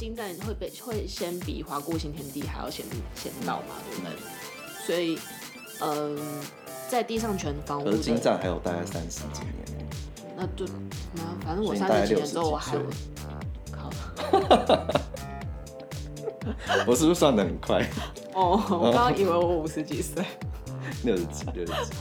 精湛会被会先比华固新天地还要先先到嘛，对不对？所以，嗯、呃，在地上全房屋的，而精湛还有大概三十几年，那就那反正我三十几年之后我还有，靠，我是不是算得很快？哦，我刚刚以为我 五十几岁，六十几，六十几。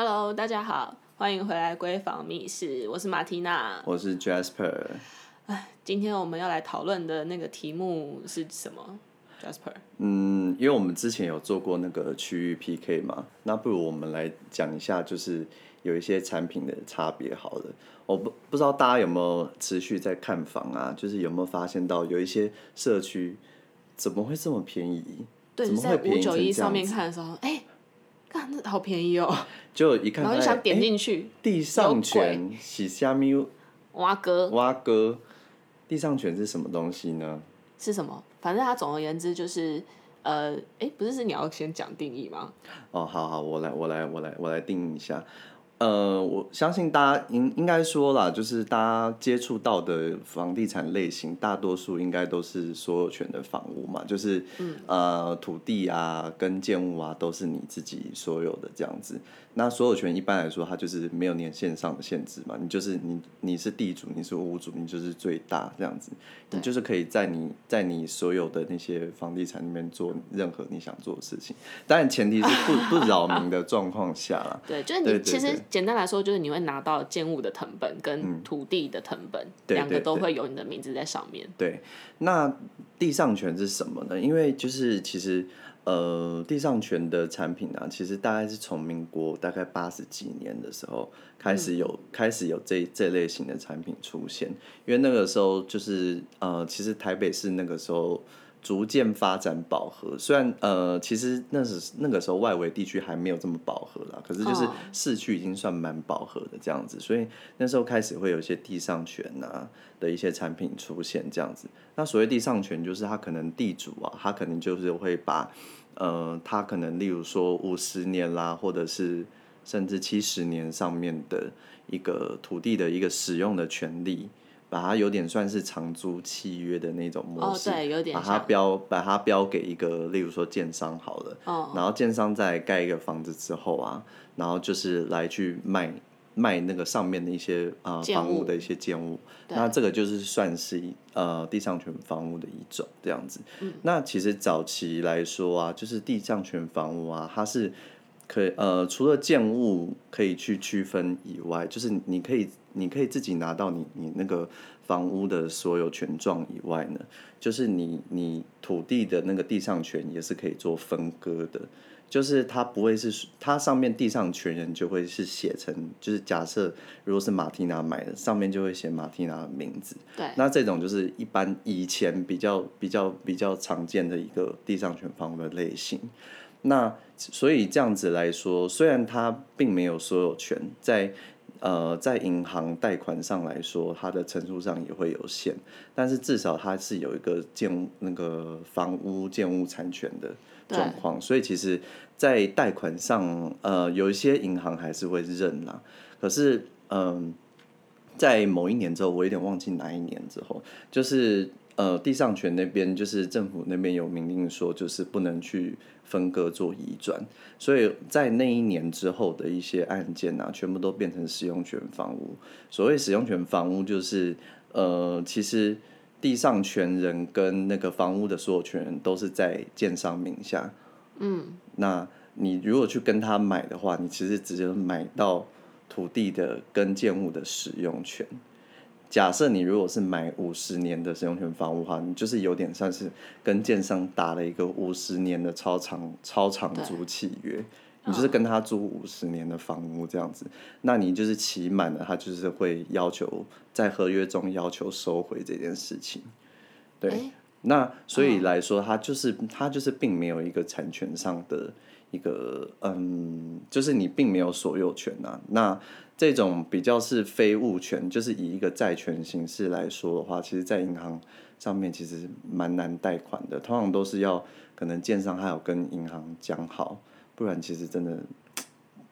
Hello，大家好，欢迎回来闺房密室，我是马缇娜，我是 Jasper。哎，今天我们要来讨论的那个题目是什么？Jasper，嗯，因为我们之前有做过那个区域 PK 嘛，那不如我们来讲一下，就是有一些产品的差别。好了，我不不知道大家有没有持续在看房啊？就是有没有发现到有一些社区怎么会这么便宜？对？在五九一上面看的时候，哎。看，那好便宜哦！就一看，然后就想点进去。地上权洗虾米？蛙哥。蛙哥，地上权是什么东西呢？是什么？反正它总而言之就是，呃，哎，不是，是你要先讲定义吗？哦，好好，我来，我来，我来，我来定义一下。呃，我相信大家应应该说啦，就是大家接触到的房地产类型，大多数应该都是所有权的房屋嘛，就是、嗯、呃土地啊跟建物啊都是你自己所有的这样子。那所有权一般来说，它就是没有年限上的限制嘛，你就是你你是地主，你是屋主，你就是最大这样子，你就是可以在你在你所有的那些房地产里面做任何你想做的事情，当然前提是不 不扰民的状况下啦。对，就是你其实简单来说，就是你会拿到建物的謄本跟土地的謄本，两、嗯、个都会有你的名字在上面。对，那地上权是什么呢？因为就是其实。呃，地上权的产品啊，其实大概是从民国大概八十几年的时候开始有、嗯、开始有这这类型的产品出现，因为那个时候就是呃，其实台北市那个时候逐渐发展饱和，虽然呃，其实那是那个时候外围地区还没有这么饱和啦，可是就是市区已经算蛮饱和的这样子，所以那时候开始会有一些地上权啊的一些产品出现这样子。那所谓地上权，就是他可能地主啊，他可能就是会把呃，他可能例如说五十年啦，或者是甚至七十年上面的一个土地的一个使用的权利，把它有点算是长租契约的那种模式，哦、对，有点把它标把它标给一个例如说建商好了，哦、然后建商在盖一个房子之后啊，然后就是来去卖。卖那个上面的一些啊、呃、房屋的一些建物，那这个就是算是呃地上权房屋的一种这样子。嗯、那其实早期来说啊，就是地上权房屋啊，它是可以呃除了建物可以去区分以外，就是你可以你可以自己拿到你你那个房屋的所有权状以外呢，就是你你土地的那个地上权也是可以做分割的。就是它不会是它上面地上权人就会是写成，就是假设如果是马蒂娜买的，上面就会写马蒂娜的名字。对。那这种就是一般以前比较比较比较常见的一个地上权房屋的类型。那所以这样子来说，虽然它并没有所有权，在呃在银行贷款上来说，它的成数上也会有限，但是至少它是有一个建那个房屋建物产权的。状况，所以其实，在贷款上，呃，有一些银行还是会认啦。可是，嗯、呃，在某一年之后，我有点忘记哪一年之后，就是呃，地上权那边就是政府那边有明令说，就是不能去分割做移转。所以在那一年之后的一些案件啊，全部都变成使用权房屋。所谓使用权房屋，就是呃，其实。地上权人跟那个房屋的所有权人都是在建商名下，嗯，那你如果去跟他买的话，你其实直接买到土地的跟建物的使用权。假设你如果是买五十年的使用权房屋的话，你就是有点像是跟建商打了一个五十年的超长超长租契约。你就是跟他租五十年的房屋这样子，那你就是期满了，他就是会要求在合约中要求收回这件事情。对，欸、那所以来说，他就是他就是并没有一个产权上的一个嗯，就是你并没有所有权呐、啊。那这种比较是非物权，就是以一个债权形式来说的话，其实，在银行上面其实蛮难贷款的，通常都是要可能建商还有跟银行讲好。不然其实真的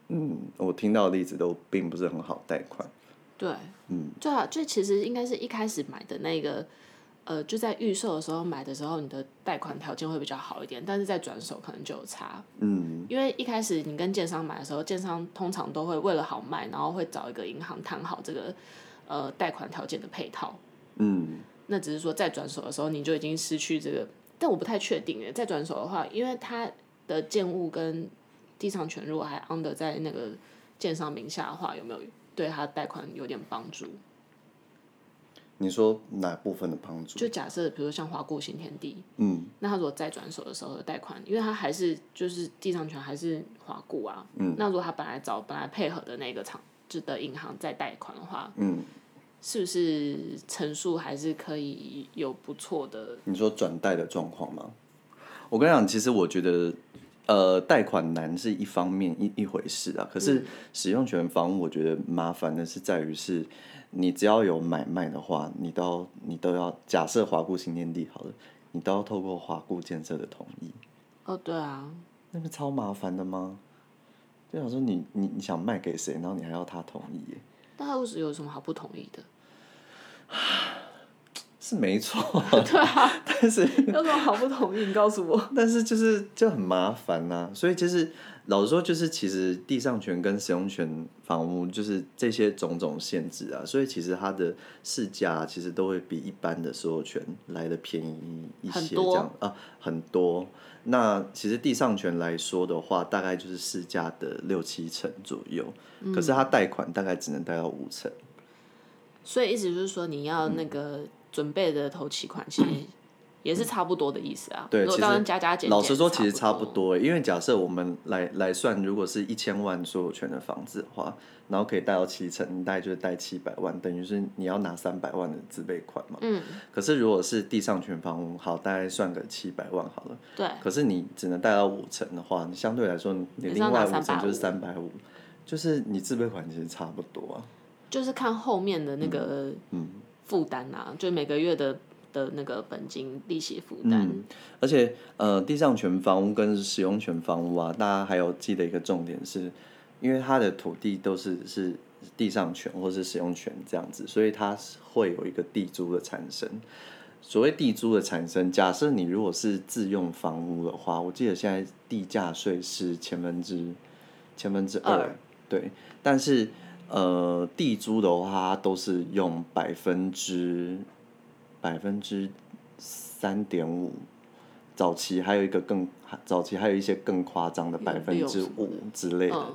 嗯，我听到的例子都并不是很好贷款。对，嗯，最好最其实应该是一开始买的那个，呃，就在预售的时候买的时候，你的贷款条件会比较好一点，但是在转手可能就有差。嗯，因为一开始你跟建商买的时候，建商通常都会为了好卖，然后会找一个银行谈好这个呃贷款条件的配套。嗯，那只是说在转手的时候你就已经失去这个，但我不太确定诶，在转手的话，因为它的建物跟地上权如果还 under 在那个建商名下的话，有没有？对他贷款有点帮助。你说哪部分的帮助？就假设，比如说像华固新天地，嗯，那他如果再转手的时候的贷款，因为他还是就是地上权还是华固啊，嗯，那如果他本来找本来配合的那个厂就的银行再贷款的话，嗯，是不是成数还是可以有不错的？你说转贷的状况吗？我跟你讲，其实我觉得。呃，贷款难是一方面一一回事啊，可是使用权房屋，我觉得麻烦的是在于是，你只要有买卖的话，你都要你都要假设华固新天地好了，你都要透过华固建设的同意。哦，对啊。那个超麻烦的吗？就想说你你你想卖给谁，然后你还要他同意耶？那他为什么有什么好不同意的？是没错，对啊，但是有什么好不同意？你告诉我。但是就是就很麻烦呐、啊，所以就是老实说，就是其实地上权跟使用权房屋就是这些种种限制啊，所以其实它的市价其实都会比一般的所有权来的便宜一些，这样啊很多。那其实地上权来说的话，大概就是市价的六七成左右，嗯、可是它贷款大概只能贷到五成。所以意思就是说，你要那个。嗯准备的头期款其实也是差不多的意思啊。对，其实加加减减，老实说，其实差不多。因为假设我们来来算，如果是一千万所有权的房子的话，然后可以贷到七成，你大概就是贷七百万，等于是你要拿三百万的自备款嘛。嗯。可是如果是地上权房屋，好，大概算个七百万好了。对。可是你只能贷到五成的话，你相对来说，你另外五成就是三百五，就是你自备款其实差不多啊。就是看后面的那个嗯。嗯负担啊，就每个月的的那个本金利息负担。嗯，而且呃，地上权房屋跟使用权房屋啊，大家还有记得一个重点是，因为它的土地都是是地上权或是使用权这样子，所以它会有一个地租的产生。所谓地租的产生，假设你如果是自用房屋的话，我记得现在地价税是千分之千分之二，对，但是。呃，地租的话都是用百分之百分之三点五，早期还有一个更早期还有一些更夸张的百分之五之类的，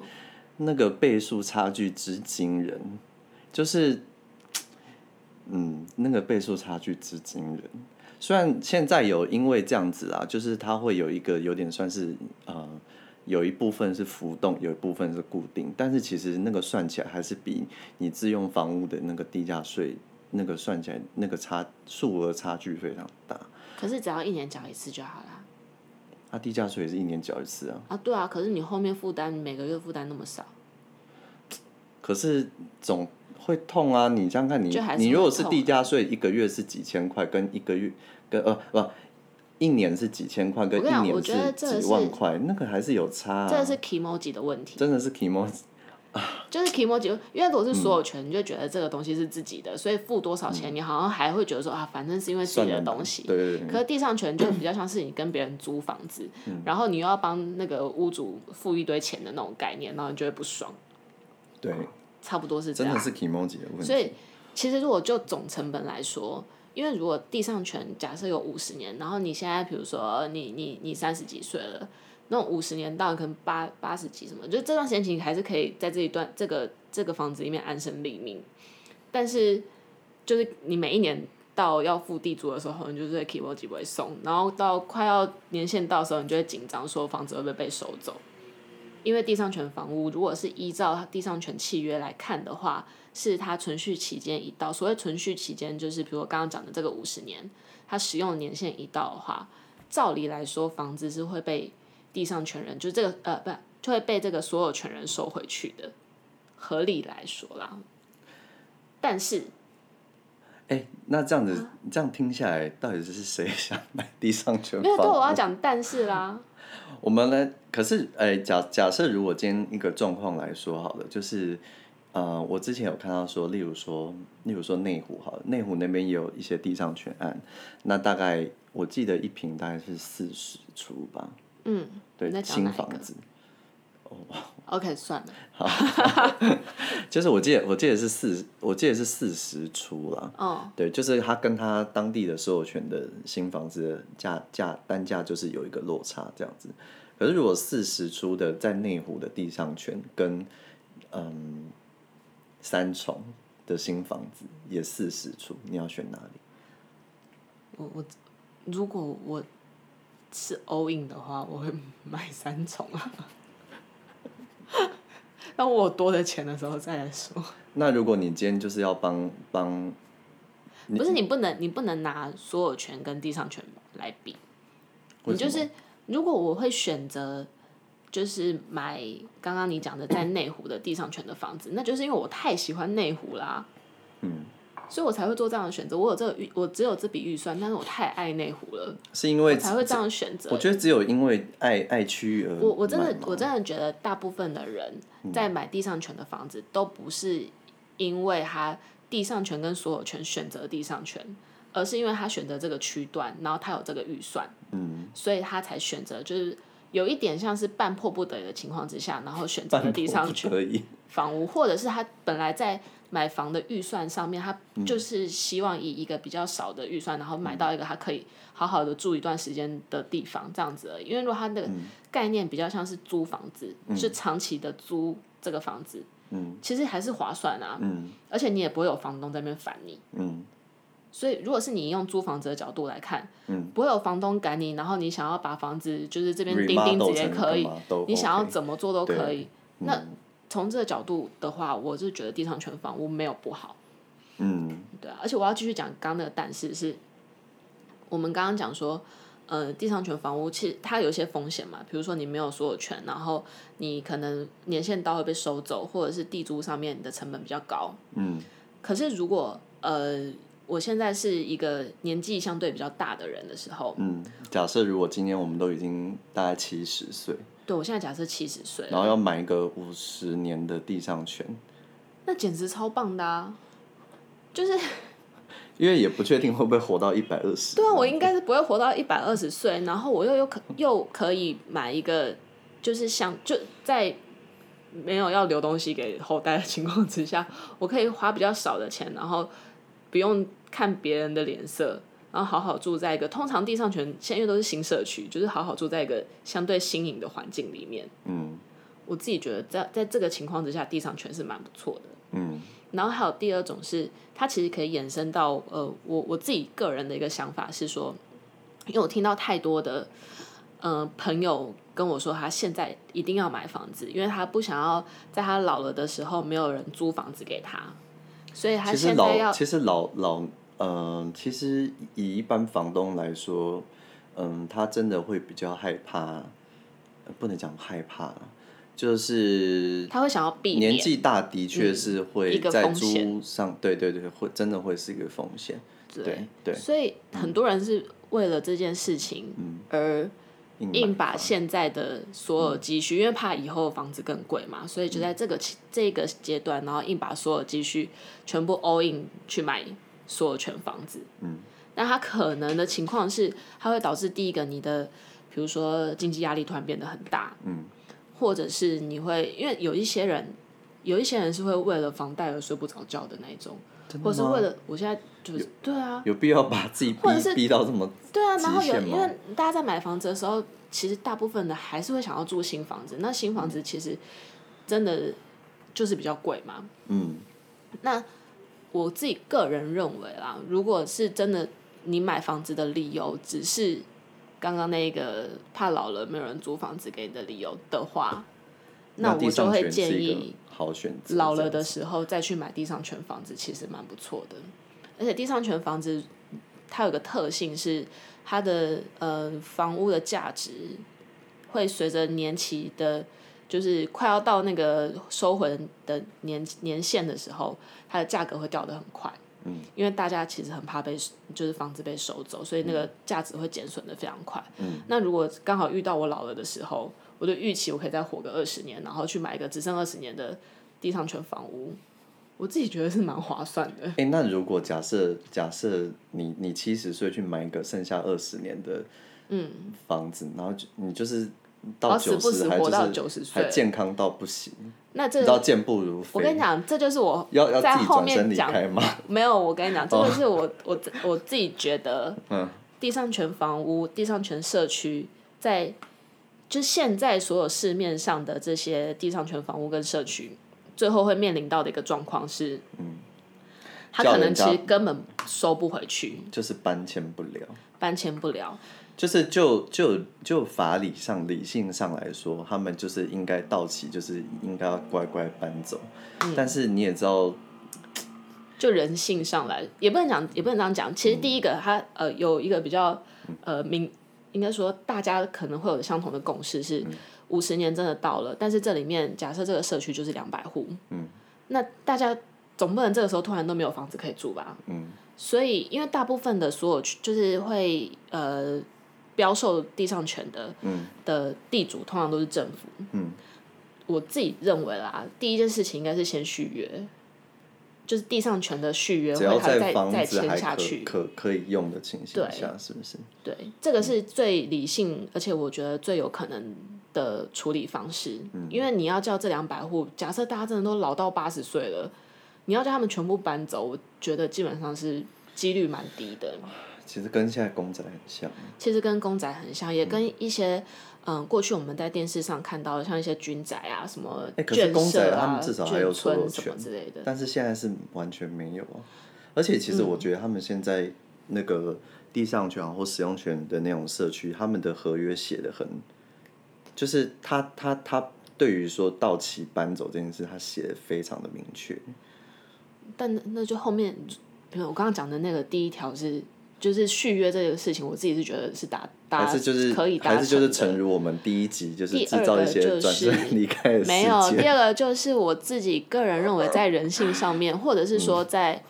那个倍数差距之惊人，就是，嗯，那个倍数差距之惊人。虽然现在有因为这样子啊，就是它会有一个有点算是呃。有一部分是浮动，有一部分是固定，但是其实那个算起来还是比你自用房屋的那个地价税那个算起来那个差数额差距非常大。可是只要一年缴一次就好了。它、啊、地价税也是一年缴一次啊。啊，对啊，可是你后面负担每个月负担那么少。可是总会痛啊！你这样看你，你你如果是地价税，一个月是几千块，跟一个月跟呃不。一年是几千块，跟一年是几万块，那个还是有差啊。这个是 kimoji 的问题。真的是 kimoji 就是 kimoji，因为如果是所有权，你就觉得这个东西是自己的，所以付多少钱，你好像还会觉得说啊，反正是因为自己的东西。对对对。可是地上权就比较像是你跟别人租房子，然后你又要帮那个屋主付一堆钱的那种概念，然后你就会不爽。对。差不多是这样。真的是 kimoji 的问题。所以其实如果就总成本来说。因为如果地上权假设有五十年，然后你现在比如说你你你三十几岁了，那五十年到可能八八十几什么，就这段时间其实还是可以在这一段这个这个房子里面安身立命，但是就是你每一年到要付地租的时候，你就是会 keep 不会送，然后到快要年限到时候，你就会紧张说房子会不会被收走，因为地上权房屋如果是依照地上权契约来看的话。是它存续期间一到，所谓存续期间就是，比如我刚刚讲的这个五十年，它使用的年限一到的话，照理来说，房子是会被地上权人，就是这个呃，不，就会被这个所有权人收回去的，合理来说啦。但是，哎、欸，那这样子，这样听下来，到底是谁想买地上权？没有，对，我要讲但是啦。我们呢？可是，哎、欸，假假设如果今天一个状况来说好了，就是，呃，我之前有看到说，例如说，例如说内湖好了，内湖那边也有一些地上权案，那大概我记得一平大概是四十出吧。嗯，对，新房子。哦，OK，算了。好，就是我记得，我记得是四，我记得是四十出了。哦。对，就是他跟他当地的所有权的新房子的价价单价就是有一个落差这样子。可是如果四十出的在内湖的地上权跟嗯三重的新房子也四十出，你要选哪里？我我如果我是 all in 的话，我会买三重啊。当我多的钱的时候再来说。那如果你今天就是要帮帮，不是你不能你不能拿所有权跟地上权来比，你就是如果我会选择就是买刚刚你讲的在内湖的地上权的房子，那就是因为我太喜欢内湖啦。嗯。所以我才会做这样的选择。我有这个预，我只有这笔预算，但是我太爱内湖了，是因为才会这样选择。我觉得只有因为爱爱区域而我我真的我真的觉得大部分的人在买地上权的房子，都不是因为他地上权跟所有权选择地上权，而是因为他选择这个区段，然后他有这个预算，嗯，所以他才选择，就是有一点像是半迫不得已的情况之下，然后选择了地上权房屋，或者是他本来在。买房的预算上面，他就是希望以一个比较少的预算，然后买到一个他可以好好的住一段时间的地方，这样子而已。因为如果他的概念比较像是租房子，是长期的租这个房子，其实还是划算啊。而且你也不会有房东在那边烦你。所以如果是你用租房子的角度来看，不会有房东赶你，然后你想要把房子就是这边钉钉子也可以，你想要怎么做都可以。那从这个角度的话，我是觉得地上权房屋没有不好。嗯，对啊，而且我要继续讲刚刚那个但是是，我们刚刚讲说，呃，地上权房屋其实它有一些风险嘛，比如说你没有所有权，然后你可能年限到会被收走，或者是地租上面的成本比较高。嗯。可是如果呃，我现在是一个年纪相对比较大的人的时候，嗯，假设如果今年我们都已经大概七十岁。对，我现在假设七十岁，然后要买一个五十年的地上权，那简直超棒的啊！就是 因为也不确定会不会活到一百二十。对啊，我应该是不会活到一百二十岁，然后我又又可又可以买一个，就是像就在没有要留东西给后代的情况之下，我可以花比较少的钱，然后不用看别人的脸色。然后好好住在一个通常地上权，现在因为都是新社区，就是好好住在一个相对新颖的环境里面。嗯，我自己觉得在在这个情况之下，地上权是蛮不错的。嗯，然后还有第二种是，它其实可以延伸到呃，我我自己个人的一个想法是说，因为我听到太多的呃朋友跟我说，他现在一定要买房子，因为他不想要在他老了的时候没有人租房子给他，所以他现在要其实老其实老老。嗯，其实以一般房东来说，嗯，他真的会比较害怕，不能讲害怕，就是他会想要避免。年纪大的确是会在租上，对对对，会真的会是一个风险。对对。所以很多人是为了这件事情而硬把现在的所有积蓄，因为怕以后房子更贵嘛，所以就在这个这个阶段，然后硬把所有积蓄全部 all in 去买。所有权房子，嗯，那它可能的情况是，它会导致第一个，你的，比如说经济压力突然变得很大，嗯，或者是你会，因为有一些人，有一些人是会为了房贷而睡不着觉的那一种，或者是为了，我现在就是对啊，有必要把自己逼或者是逼到这么对啊，然后有，因为大家在买房子的时候，其实大部分的还是会想要住新房子，那新房子其实真的就是比较贵嘛，嗯，那。我自己个人认为啦，如果是真的你买房子的理由只是刚刚那个怕老了没有人租房子给你的理由的话，那我就会建议老了的时候再去买地上权房子，其实蛮不错的。而且地上权房子它有个特性是它的呃房屋的价值会随着年期的。就是快要到那个收回的年年限的时候，它的价格会掉得很快。嗯，因为大家其实很怕被就是房子被收走，所以那个价值会减损的非常快。嗯，那如果刚好遇到我老了的时候，我就预期我可以再活个二十年，然后去买一个只剩二十年的地上权房屋，我自己觉得是蛮划算的。哎、欸，那如果假设假设你你七十岁去买一个剩下二十年的嗯房子，嗯、然后就你就是。到九十还就是还健康到不行，那这到健步如飞。我跟你讲，这就是我要在后面讲。没有，我跟你讲，这就是我我我自己觉得，嗯。地上权房屋、地上权社区，在就现在所有市面上的这些地上权房屋跟社区，最后会面临到的一个状况是，嗯，他可能其实根本收不回去，就是搬迁不了，搬迁不了。就是就就就法理上理性上来说，他们就是应该到期，就是应该要乖乖搬走。嗯、但是你也知道，就人性上来，也不能讲，也不能这样讲。其实第一个，他呃有一个比较呃明，应该说大家可能会有相同的共识是，五十年真的到了。但是这里面假设这个社区就是两百户，嗯，那大家总不能这个时候突然都没有房子可以住吧？嗯，所以因为大部分的所有就是会呃。标售地上权的，嗯、的地主通常都是政府。嗯、我自己认为啦，第一件事情应该是先续约，就是地上权的续约，会他再再签下去，可可以用的情形下，是不是？对，这个是最理性，而且我觉得最有可能的处理方式。嗯、因为你要叫这两百户，假设大家真的都老到八十岁了，你要叫他们全部搬走，我觉得基本上是几率蛮低的。其实跟现在公仔很像。其实跟公仔很像，也跟一些嗯、呃，过去我们在电视上看到的，像一些军仔啊，什么眷舍啊、他们至少还有所有权什么之类的。但是现在是完全没有啊！而且其实我觉得他们现在那个地上权或使用权的那种社区，他们的合约写的很，就是他他他对于说到期搬走这件事，他写的非常的明确。但那就后面，比如我刚刚讲的那个第一条是。就是续约这个事情，我自己是觉得是达达还是就是可以达成还是就是诚如我们第一集就是制造一些转身离开的没有。第二个就是我自己个人认为，在人性上面，或者是说在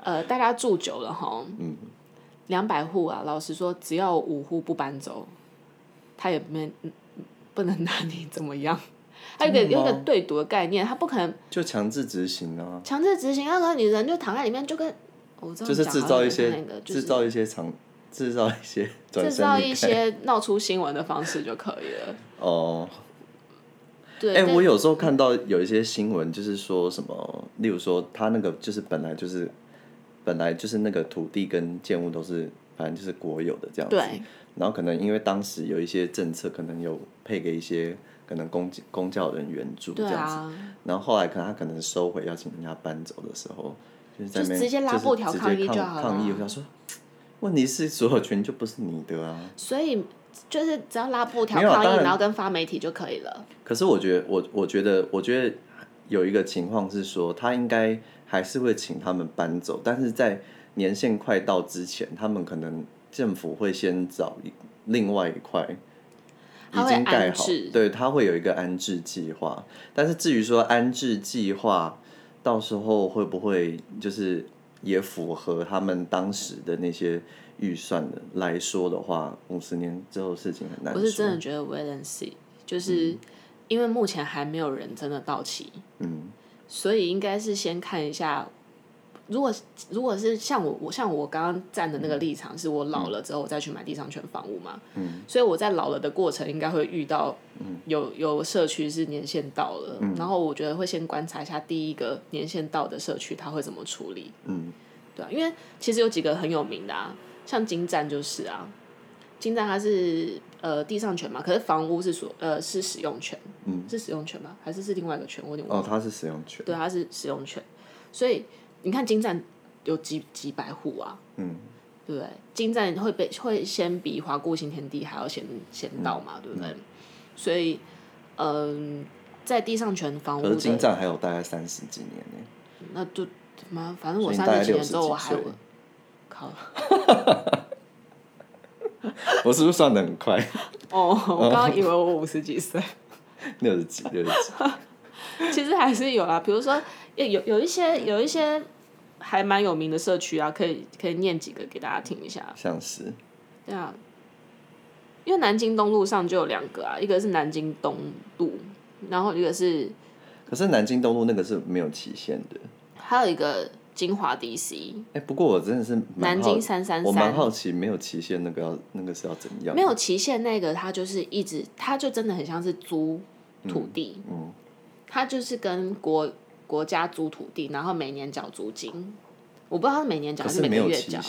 呃大家住久了哈，嗯，两百户啊，老实说，只要五户不搬走，他也没不能拿你怎么样。他有个有个对赌的概念，他不可能就强制执行啊，强制执行，那个你人就躺在里面就跟。就是制造一些，制造一些场，制造一些，制造一些闹出新闻的方式就可以了。哦，对。哎，我有时候看到有一些新闻，就是说什么，例如说他那个就是本来就是本来就是那个土地跟建物都是反正就是国有的这样子，对。然后可能因为当时有一些政策，可能有配给一些可能公公教人援助这样子，啊、然后后来可能他可能收回要请人家搬走的时候。就是直接拉布条抗议就好了。抗议，我想说，问题是所有权就不是你的啊。所以就是只要拉布条抗议，然后跟发媒体就可以了。可是我觉得，我我觉得，我觉得有一个情况是说，他应该还是会请他们搬走，但是在年限快到之前，他们可能政府会先找另外一块已经盖好，对，他会有一个安置计划。但是至于说安置计划。到时候会不会就是也符合他们当时的那些预算的来说的话，五十年之后事情很难说。我是真的觉得 wait and see，就是因为目前还没有人真的到期，嗯，所以应该是先看一下。如果如果是像我我像我刚刚站的那个立场，是我老了之后我再去买地上权房屋嘛，嗯，所以我在老了的过程应该会遇到有有社区是年限到了，嗯，然后我觉得会先观察一下第一个年限到的社区他会怎么处理，嗯，对啊，因为其实有几个很有名的啊，像金站就是啊，金站它是呃地上权嘛，可是房屋是所呃是使用权，嗯，是使用权吗？还是是另外一个权？我有点忘了。哦，它是使用权。对，它是使用权，所以。你看金站有几几百户啊？嗯，对不对？金站会被会先比华固新天地还要先先到嘛？嗯、对不对？所以，嗯、呃，在地上权房屋的，可是金站还有大概三十几年呢。那就妈，反正我三十几年之后我还有，靠！我是不是算的很快？哦，我刚刚以为我五十几岁。六十几，六十几。其实还是有啦，比如说有有一些有一些。还蛮有名的社区啊，可以可以念几个给大家听一下。像是。对啊。因为南京东路上就有两个啊，一个是南京东路，然后一个是。可是南京东路那个是没有期限的。还有一个金华 DC。哎，不过我真的是南京三三三，我蛮好奇没有期限那个要那个是要怎样？没有期限那个，它就是一直，它就真的很像是租土地，嗯，嗯，它就是跟国国家租土地，然后每年缴租金。我不知道他每年缴还是每个月缴，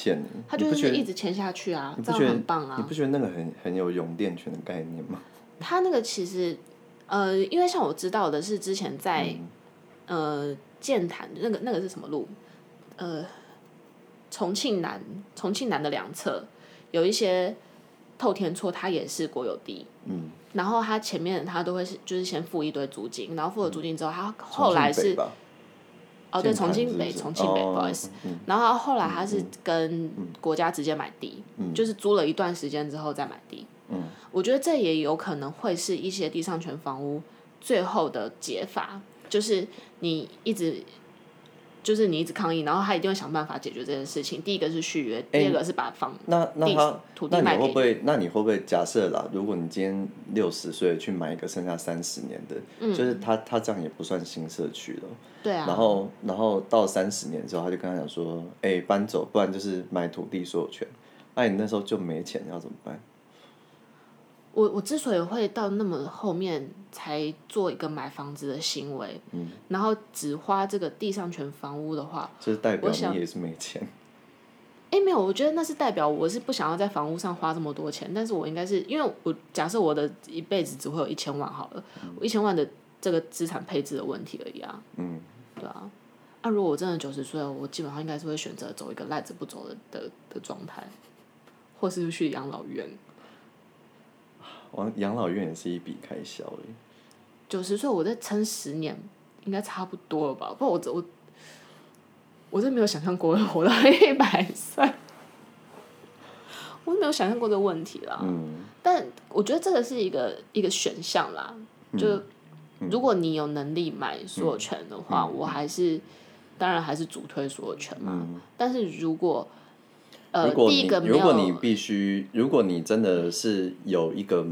他就是一直签下去啊，这样很棒啊！你不觉得那个很很有永电权的概念吗？他那个其实，呃，因为像我知道的是之前在，嗯、呃，建潭那个那个是什么路？呃，重庆南重庆南的两侧有一些透天厝，它也是国有地，嗯，然后他前面他都会是就是先付一堆租金，然后付了租金之后，他后来是。哦，对，重庆北，重庆北，不好意思。然后后来他是跟国家直接买地，就是租了一段时间之后再买地。我觉得这也有可能会是一些地上权房屋最后的解法，就是你一直。就是你一直抗议，然后他一定会想办法解决这件事情。第一个是续约，第二个是把房那那他土地卖给你。那你会不会？那你会不会假设啦？如果你今天六十岁去买一个剩下三十年的，嗯、就是他他这样也不算新社区了。对啊。然后然后到三十年之后，他就跟他讲说：“哎、欸，搬走，不然就是买土地所有权。”那你那时候就没钱，要怎么办？我我之所以会到那么后面才做一个买房子的行为，嗯、然后只花这个地上权房屋的话，就是代表你也是没钱。哎，没有，我觉得那是代表我是不想要在房屋上花这么多钱，但是我应该是因为我假设我的一辈子只会有一千万好了，嗯、我一千万的这个资产配置的问题而已啊。嗯，对啊。那、啊、如果我真的九十岁了，我基本上应该是会选择走一个赖着不走的的的状态，或是去养老院。养养老院也是一笔开销诶。九十岁，我再撑十年，应该差不多了吧？不，我我我真没有想象过活到一百岁，我没有想象过这个问题啦。嗯。但我觉得这个是一个一个选项啦，就如果你有能力买所有权的话，我还是当然还是主推所有权嘛。但是如果如果你如果你必须，如果你真的是有一个，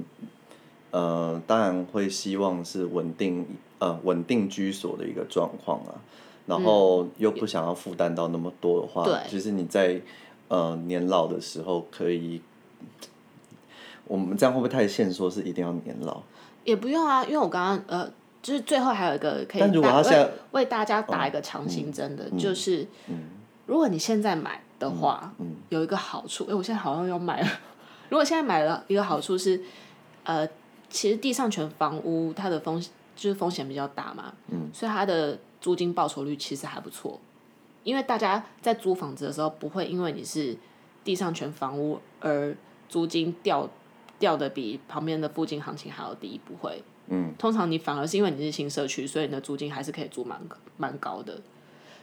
呃，当然会希望是稳定呃稳定居所的一个状况啊，然后又不想要负担到那么多的话，嗯、其实你在呃年老的时候可以，我们这样会不会太限说是一定要年老？也不用啊，因为我刚刚呃，就是最后还有一个可以，但如果他现在为大家打一个强心针的，嗯、就是、嗯、如果你现在买。的话，嗯嗯、有一个好处，哎、欸，我现在好像要买了。如果现在买了一个好处是，呃，其实地上权房屋它的风就是风险比较大嘛，嗯、所以它的租金报酬率其实还不错。因为大家在租房子的时候，不会因为你是地上权房屋而租金掉掉的比旁边的附近行情还要低，不会。嗯，通常你反而是因为你是新社区，所以你的租金还是可以租蛮蛮高的，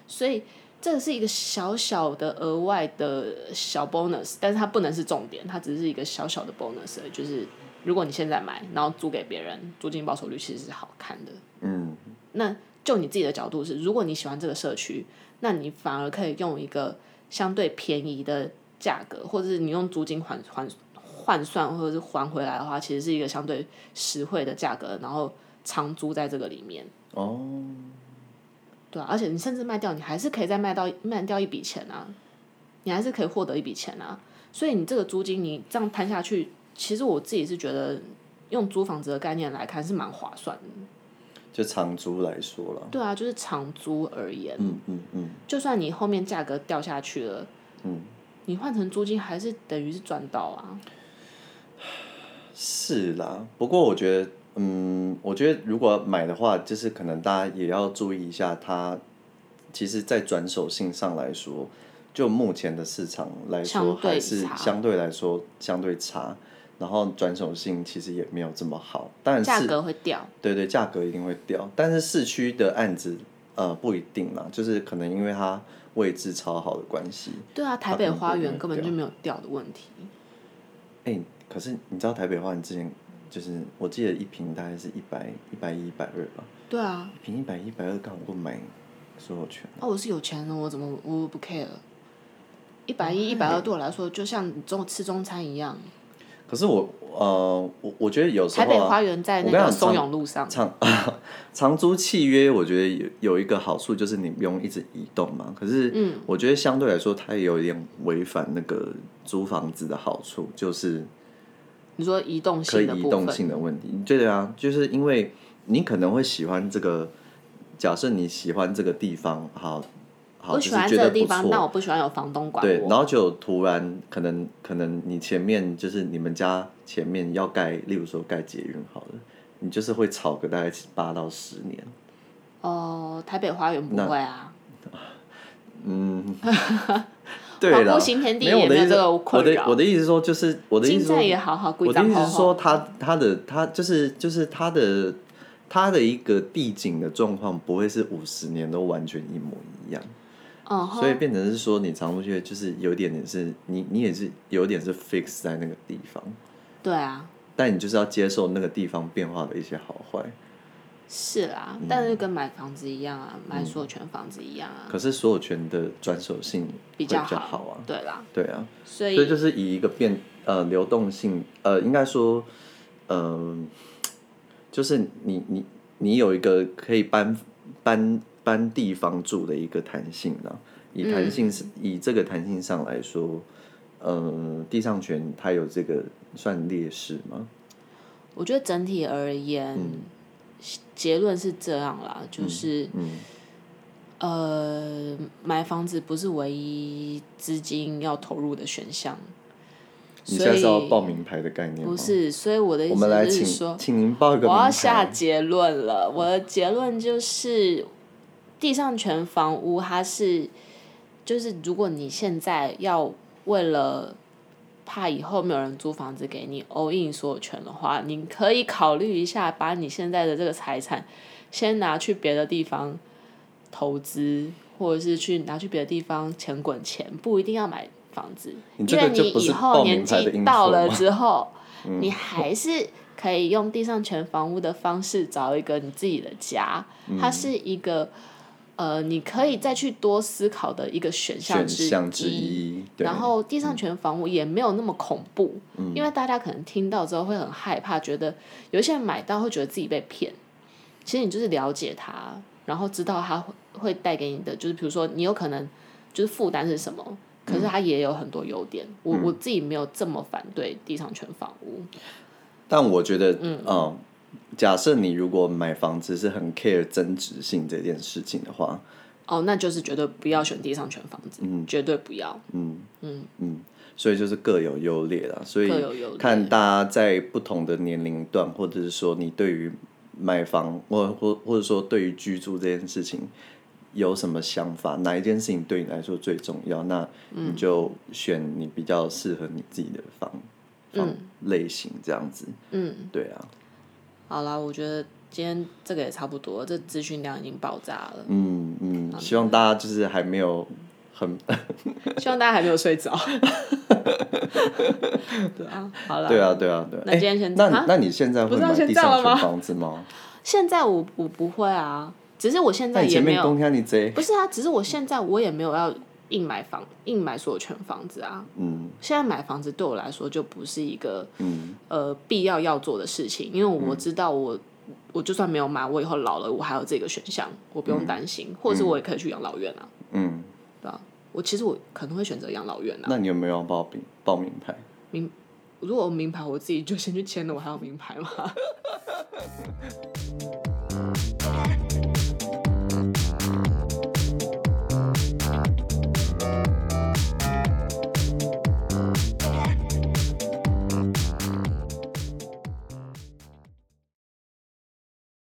所以。这是一个小小的额外的小 bonus，但是它不能是重点，它只是一个小小的 bonus，就是如果你现在买，然后租给别人，租金报酬率其实是好看的。嗯。那就你自己的角度是，如果你喜欢这个社区，那你反而可以用一个相对便宜的价格，或者是你用租金换换换算，或者是还回来的话，其实是一个相对实惠的价格，然后长租在这个里面。哦。对啊，而且你甚至卖掉，你还是可以再卖到卖掉一笔钱啊，你还是可以获得一笔钱啊。所以你这个租金你这样摊下去，其实我自己是觉得用租房子的概念来看是蛮划算的。就长租来说了。对啊，就是长租而言。嗯嗯嗯。嗯嗯就算你后面价格掉下去了，嗯，你换成租金还是等于是赚到啊。是啦，不过我觉得。嗯，我觉得如果买的话，就是可能大家也要注意一下，它其实，在转手性上来说，就目前的市场来说，还是相对来说相对差，然后转手性其实也没有这么好，但是价格会掉，对对，价格一定会掉，但是市区的案子呃不一定啦，就是可能因为它位置超好的关系，对啊，台北花园根本就没有掉的问题。哎、欸，可是你知道台北花园之前？就是我记得一瓶大概是一百一百一一百二吧。对啊。一瓶一百一百二，刚好够买所有权。哦，我是有钱人，我怎么我不 care？一百一、一百二对我来说，就像中吃中餐一样。可是我呃，我我觉得有时候、啊、台北花园在那个松永路上。长 长租契约，我觉得有有一个好处就是你不用一直移动嘛。可是，嗯，我觉得相对来说，它也有一点违反那个租房子的好处，就是你说移动性的可以移动性的问题。对啊，就是因为你可能会喜欢这个，假设你喜欢这个地方，好。好我喜欢这个地方，但我不喜欢有房东管。对，然后就突然可能可能你前面就是你们家前面要盖，例如说盖捷运好了，你就是会吵个大概八到十年。哦、呃，台北花园不会啊。嗯。对了，没有我的意思，我的我的意思说就是我的意思说，好好我的意思是说他他的他就是就是他的他的一个地景的状况不会是五十年都完全一模一样。Uh huh. 所以变成是说，你常出去就是有一点点是，你你也是有点是 fix 在那个地方。对啊。但你就是要接受那个地方变化的一些好坏。是啦，嗯、但是跟买房子一样啊，买所有权房子一样啊。可是所有权的转手性比较好啊。对啦。对啊。所以，所以就是以一个变呃流动性呃，应该说嗯、呃，就是你你你有一个可以搬搬。搬地方住的一个弹性呢，以弹性是、嗯、以这个弹性上来说，呃，地上权它有这个算劣势吗？我觉得整体而言，嗯、结论是这样啦，就是，嗯嗯、呃，买房子不是唯一资金要投入的选项。你现在是要报名牌的概念？不是，所以我的意思是说，请您报一个。我要下结论了，我的结论就是。地上权房屋，它是，就是如果你现在要为了怕以后没有人租房子给你 all in 所有权的话，你可以考虑一下，把你现在的这个财产先拿去别的地方投资，或者是去拿去别的地方钱滚钱，不一定要买房子，因为你以后年纪到了之后，你还是可以用地上权房屋的方式找一个你自己的家，它是一个。呃，你可以再去多思考的一个选项之一。之一然后地上权房屋也没有那么恐怖，嗯、因为大家可能听到之后会很害怕，觉得有些人买到会觉得自己被骗。其实你就是了解它，然后知道它会会带给你的，就是比如说你有可能就是负担是什么，可是它也有很多优点。嗯、我我自己没有这么反对地上权房屋，但我觉得，嗯。嗯假设你如果买房子是很 care 增值性这件事情的话，哦，那就是绝对不要选地上权房子，嗯，绝对不要，嗯。嗯。嗯，所以就是各有优劣啦，所以看大家在不同的年龄段，或者是说你对于买房或或或者说对于居住这件事情有什么想法，哪一件事情对你来说最重要，那你就选你比较适合你自己的房房类型这样子，嗯，对啊。好啦，我觉得今天这个也差不多，这资讯量已经爆炸了。嗯嗯，嗯希望大家就是还没有很，希望大家还没有睡着。对啊，好了。对啊，对啊，对。那今天先。那那你现在会买地上权房子吗？现在我我不会啊，只是我现在也没有。不是啊，只是我现在我也没有要硬买房，硬买所有权房子啊。嗯。现在买房子对我来说就不是一个嗯呃必要要做的事情，因为我知道我我就算没有买，我以后老了我还有这个选项，我不用担心，嗯、或者是我也可以去养老院啊。嗯。对啊，我其实我可能会选择养老院啊。那你有没有要报名报名牌？名，如果我名牌我自己就先去签了，我还要名牌吗？